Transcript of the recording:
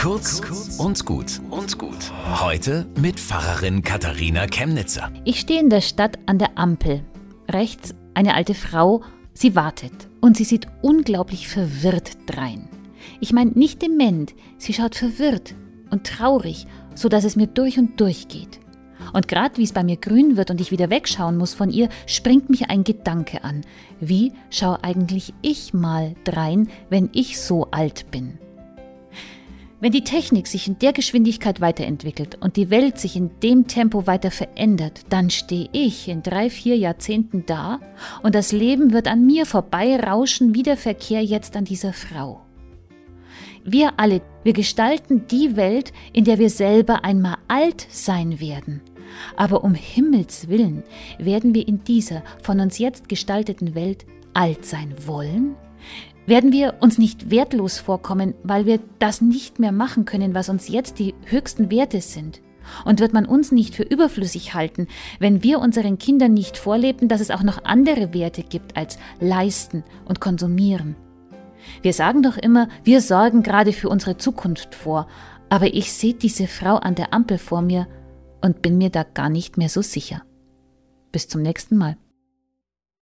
Kurz und gut und gut. Heute mit Pfarrerin Katharina Chemnitzer. Ich stehe in der Stadt an der Ampel. Rechts eine alte Frau, sie wartet und sie sieht unglaublich verwirrt drein. Ich meine nicht dement, sie schaut verwirrt und traurig, so dass es mir durch und durch geht. Und gerade wie es bei mir grün wird und ich wieder wegschauen muss von ihr, springt mich ein Gedanke an. Wie schau eigentlich ich mal drein, wenn ich so alt bin? Wenn die Technik sich in der Geschwindigkeit weiterentwickelt und die Welt sich in dem Tempo weiter verändert, dann stehe ich in drei, vier Jahrzehnten da und das Leben wird an mir vorbeirauschen wie der Verkehr jetzt an dieser Frau. Wir alle, wir gestalten die Welt, in der wir selber einmal alt sein werden. Aber um Himmels willen werden wir in dieser von uns jetzt gestalteten Welt alt sein wollen? Werden wir uns nicht wertlos vorkommen, weil wir das nicht mehr machen können, was uns jetzt die höchsten Werte sind? Und wird man uns nicht für überflüssig halten, wenn wir unseren Kindern nicht vorleben, dass es auch noch andere Werte gibt als leisten und konsumieren? Wir sagen doch immer, wir sorgen gerade für unsere Zukunft vor, aber ich sehe diese Frau an der Ampel vor mir und bin mir da gar nicht mehr so sicher. Bis zum nächsten Mal.